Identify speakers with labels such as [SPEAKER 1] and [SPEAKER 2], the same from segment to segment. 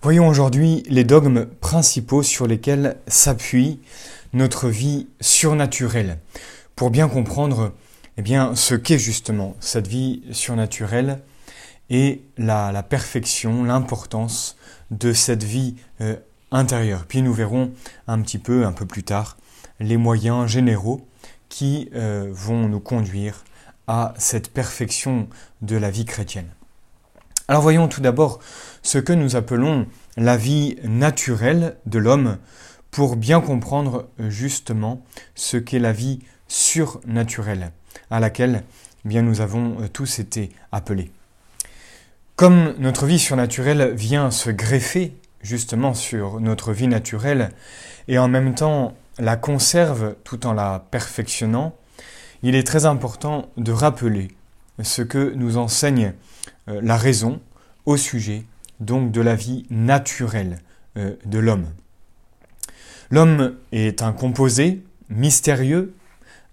[SPEAKER 1] Voyons aujourd'hui les dogmes principaux sur lesquels s'appuie notre vie surnaturelle, pour bien comprendre eh bien, ce qu'est justement cette vie surnaturelle et la, perfection, l'importance de cette vie euh, intérieure. Puis nous verrons un petit peu, un peu plus tard, les moyens généraux qui euh, vont nous conduire à cette perfection de la vie chrétienne. Alors voyons tout d'abord ce que nous appelons la vie naturelle de l'homme pour bien comprendre justement ce qu'est la vie surnaturelle à laquelle bien nous avons euh, tous été appelés. Comme notre vie surnaturelle vient se greffer justement sur notre vie naturelle et en même temps la conserve tout en la perfectionnant, il est très important de rappeler ce que nous enseigne euh, la raison au sujet donc de la vie naturelle euh, de l'homme. L'homme est un composé mystérieux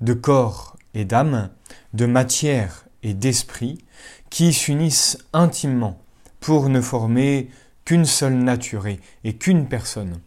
[SPEAKER 1] de corps et d'âme, de matière et d'esprit qui s'unissent intimement pour ne former qu'une seule nature et qu'une personne.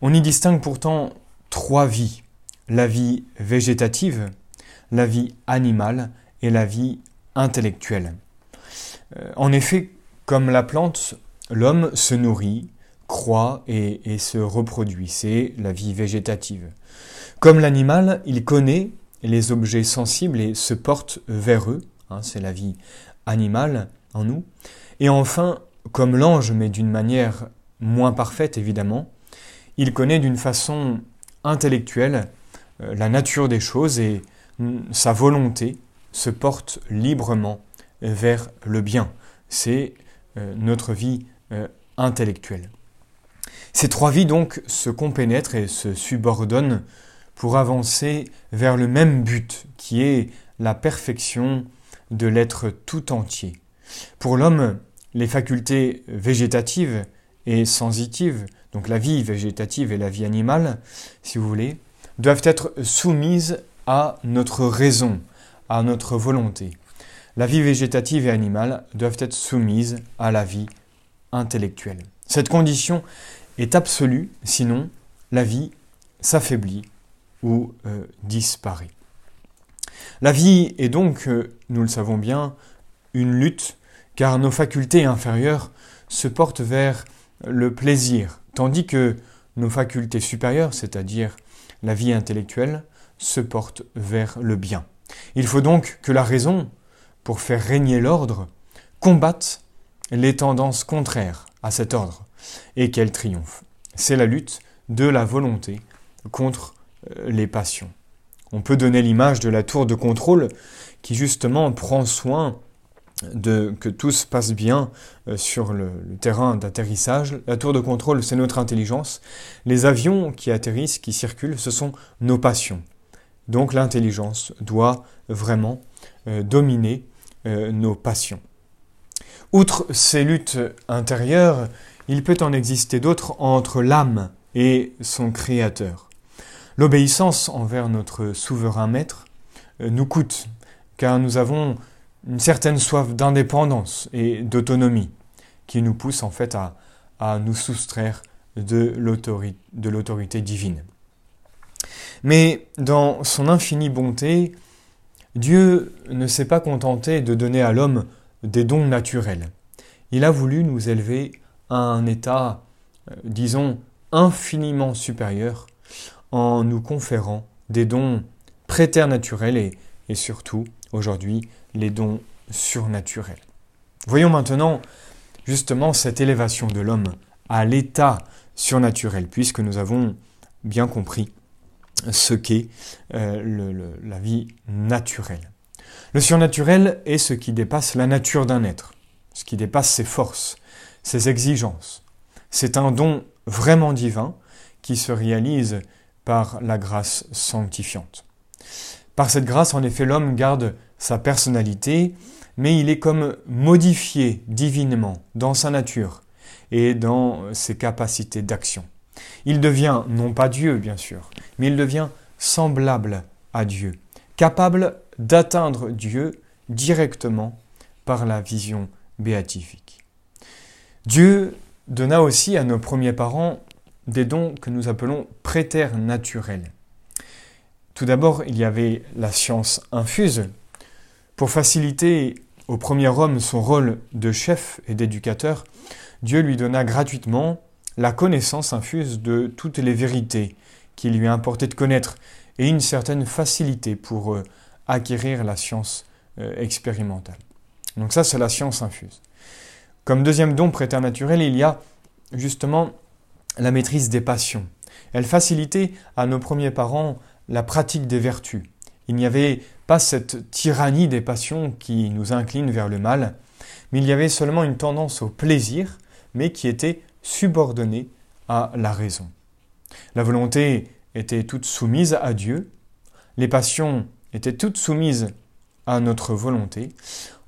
[SPEAKER 1] On y distingue pourtant trois vies, la vie végétative, la vie animale et la vie intellectuelle. Euh, en effet, comme la plante, l'homme se nourrit, croît et, se reproduit. C'est la vie végétative. Comme l'animal, il connaît les objets sensibles et se porte vers eux. Hein, c'est la vie animale en nous. Et enfin, comme l'ange, mais d'une manière moins parfaite évidemment, il connaît d'une façon intellectuelle euh, la nature des choses et sa volonté se porte librement vers le bien. C'est euh, notre vie euh, intellectuelle. Ces trois vies donc se compénètrent et se subordonnent pour avancer vers le même but qui est la perfection de l'être tout entier. Pour l'homme, les facultés végétatives et sensitives, donc la vie végétative et la vie animale, si vous voulez, doivent être soumises à notre raison, à notre volonté la vie végétative et animale doivent être soumises à la vie intellectuelle. Cette condition est absolue, sinon la vie s'affaiblit ou euh, disparaît. La vie est donc, euh, nous le savons bien, une lutte, car nos facultés inférieures se portent vers le plaisir, tandis que nos facultés supérieures, c'est-à-dire la vie intellectuelle, se portent vers le bien. Il faut donc que la raison pour faire régner l'ordre, combattent les tendances contraires à cet ordre et qu'elles triomphent. C'est la lutte de la volonté contre euh, les passions. On peut donner l'image de la tour de contrôle qui justement prend soin de que tout se passe bien euh, sur le, terrain d'atterrissage. La tour de contrôle, c'est notre intelligence. Les avions qui atterrissent, qui circulent, ce sont nos passions. Donc l'intelligence doit vraiment euh, dominer euh, nos passions. Outre ces luttes intérieures, il peut en exister d'autres entre l'âme et son Créateur. L'obéissance envers notre souverain maître euh, nous coûte, car nous avons une certaine soif d'indépendance et d'autonomie qui nous pousse en fait à, à nous soustraire de l'autorité divine. Mais dans son infinie bonté, Dieu ne s'est pas contenté de donner à l'homme des dons naturels. Il a voulu nous élever à un état, euh, disons, infiniment supérieur en nous conférant des dons préternaturels et, et surtout, aujourd'hui, les dons surnaturels. Voyons maintenant justement cette élévation de l'homme à l'état surnaturel, puisque nous avons bien compris ce qu'est euh, la vie naturelle. Le surnaturel est ce qui dépasse la nature d'un être, ce qui dépasse ses forces, ses exigences. C'est un don vraiment divin qui se réalise par la grâce sanctifiante. Par cette grâce, en effet, l'homme garde sa personnalité, mais il est comme modifié divinement dans sa nature et dans ses capacités d'action. Il devient non pas Dieu, bien sûr, mais il devient semblable à Dieu, capable d'atteindre Dieu directement par la vision béatifique. Dieu donna aussi à nos premiers parents des dons que nous appelons préternaturels. Tout d'abord, il y avait la science infuse. Pour faciliter au premier homme son rôle de chef et d'éducateur, Dieu lui donna gratuitement la connaissance infuse de toutes les vérités qu'il lui importait de connaître et une certaine facilité pour euh, acquérir la science euh, expérimentale. Donc ça, c'est la science infuse. Comme deuxième don préternaturel, il y a justement la maîtrise des passions. Elle facilitait à nos premiers parents la pratique des vertus. Il n'y avait pas cette tyrannie des passions qui nous incline vers le mal, mais il y avait seulement une tendance au plaisir, mais qui était subordonnée à la raison. La volonté était toute soumise à Dieu, les passions étaient toutes soumises à notre volonté.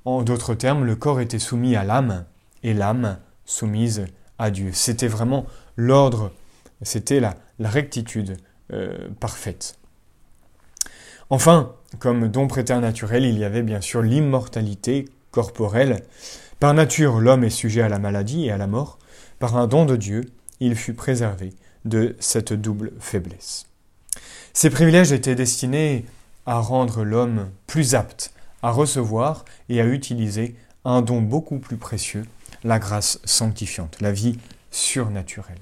[SPEAKER 1] En d'autres termes, le corps était soumis à l'âme et l'âme soumise à Dieu. C'était vraiment l'ordre, c'était la, rectitude euh, parfaite. Enfin, comme don préternaturel, il y avait bien sûr l'immortalité corporelle. Par nature, l'homme est sujet à la maladie et à la mort. Par un don de Dieu, il fut préservé de cette double faiblesse. Ces privilèges étaient destinés à rendre l'homme plus apte à recevoir et à utiliser un don beaucoup plus précieux, la grâce sanctifiante, la vie surnaturelle.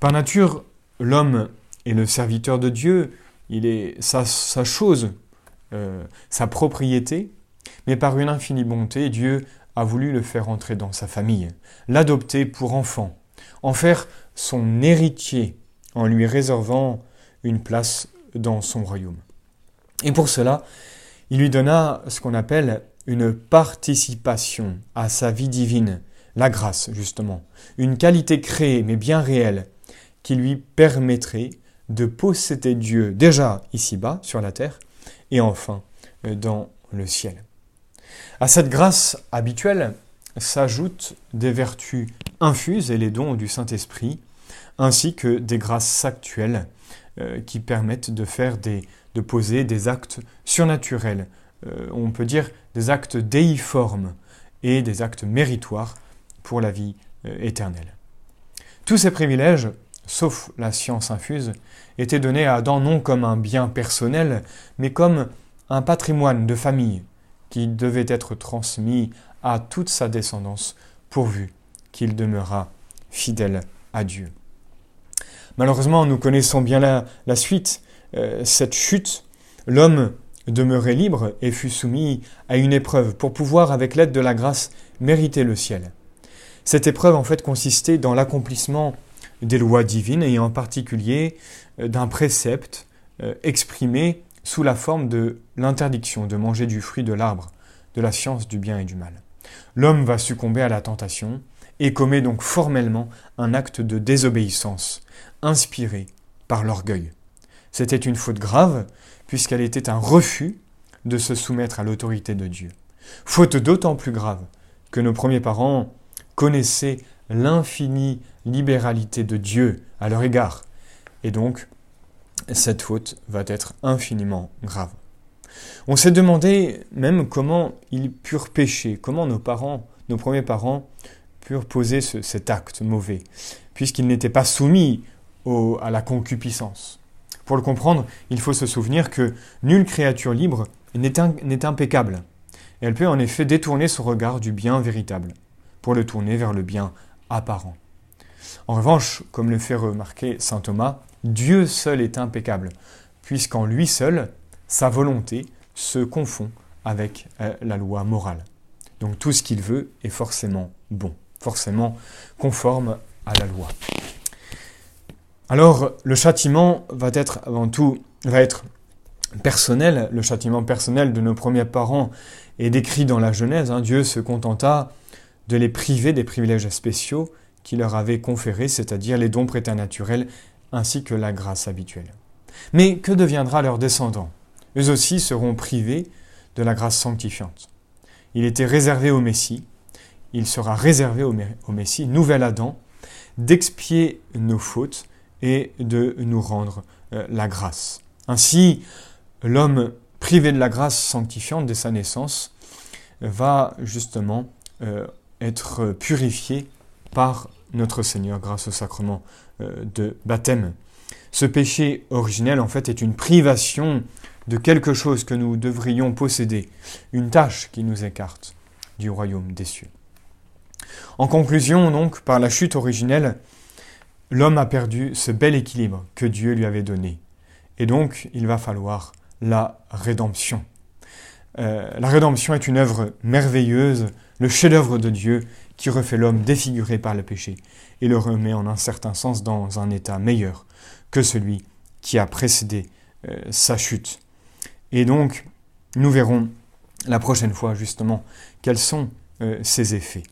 [SPEAKER 1] Par nature, l'homme est le serviteur de Dieu, il est sa, chose, euh, sa propriété, mais par une infinie bonté, Dieu a voulu le faire entrer dans sa famille, l'adopter pour enfant, en faire son héritier, en lui réservant une place dans son royaume. Et pour cela, il lui donna ce qu'on appelle une participation à sa vie divine, la grâce justement, une qualité créée mais bien réelle, qui lui permettrait de posséder Dieu déjà ici-bas sur la terre et enfin euh, dans le ciel. À cette grâce habituelle s'ajoutent des vertus infuses et les dons du Saint-Esprit, ainsi que des grâces actuelles euh, qui permettent de faire des, de poser des actes surnaturels, euh, on peut dire des actes déiformes et des actes méritoires pour la vie euh, éternelle. Tous ces privilèges, sauf la science infuse, étaient donnés à Adam non comme un bien personnel, mais comme un patrimoine de famille qui devait être transmis à toute sa descendance pourvu qu'il demeurât fidèle à Dieu. Malheureusement, nous connaissons bien la, suite. Euh, cette chute, l'homme demeurait libre et fut soumis à une épreuve pour pouvoir, avec l'aide de la grâce, mériter le ciel. Cette épreuve, en fait, consistait dans l'accomplissement des lois divines et en particulier euh, d'un précepte euh, exprimé sous la forme de l'interdiction de manger du fruit de l'arbre, de la science du bien et du mal. L'homme va succomber à la tentation et commet donc formellement un acte de désobéissance, inspiré par l'orgueil. C'était une faute grave, puisqu'elle était un refus de se soumettre à l'autorité de Dieu. Faute d'autant plus grave que nos premiers parents connaissaient l'infinie libéralité de Dieu à leur égard. Et donc, cette faute va être infiniment grave. On s'est demandé même comment ils purent pécher, comment nos parents, nos premiers parents, purent poser cet acte mauvais, puisqu'ils n'étaient pas soumis à la concupiscence. Pour le comprendre, il faut se souvenir que nulle créature libre n'est impeccable. Elle peut en effet détourner son regard du bien véritable pour le tourner vers le bien apparent. En revanche, comme le fait remarquer saint Thomas, Dieu seul est impeccable, puisqu'en lui seul, sa volonté se confond avec euh, la loi morale. Donc tout ce qu'il veut est forcément bon, forcément conforme à la loi. Alors le châtiment va être avant tout va être personnel, le châtiment personnel de nos premiers parents est décrit dans la Genèse. Hein. Dieu se contenta de les priver des privilèges spéciaux qu'il leur avait conférés, c'est-à-dire les dons préternaturels ainsi que la grâce habituelle. Mais que deviendra leurs descendants Eux aussi seront privés de la grâce sanctifiante. Il était réservé au Messie, il sera réservé au Messie, nouvel Adam, d'expier nos fautes et de nous rendre euh, la grâce. Ainsi, l'homme privé de la grâce sanctifiante dès sa naissance va justement euh, être purifié par notre Seigneur grâce au sacrement euh, de baptême. Ce péché originel, en fait, est une privation de quelque chose que nous devrions posséder, une tâche qui nous écarte du royaume des cieux. En conclusion, donc, par la chute originelle, l'homme a perdu ce bel équilibre que Dieu lui avait donné. Et donc, il va falloir la rédemption. Euh, la rédemption est une œuvre merveilleuse, le chef-d'œuvre de Dieu qui refait l'homme défiguré par le péché et le remet en un certain sens dans un état meilleur que celui qui a précédé euh, sa chute. Et donc, nous verrons la prochaine fois justement quels sont euh, ces effets.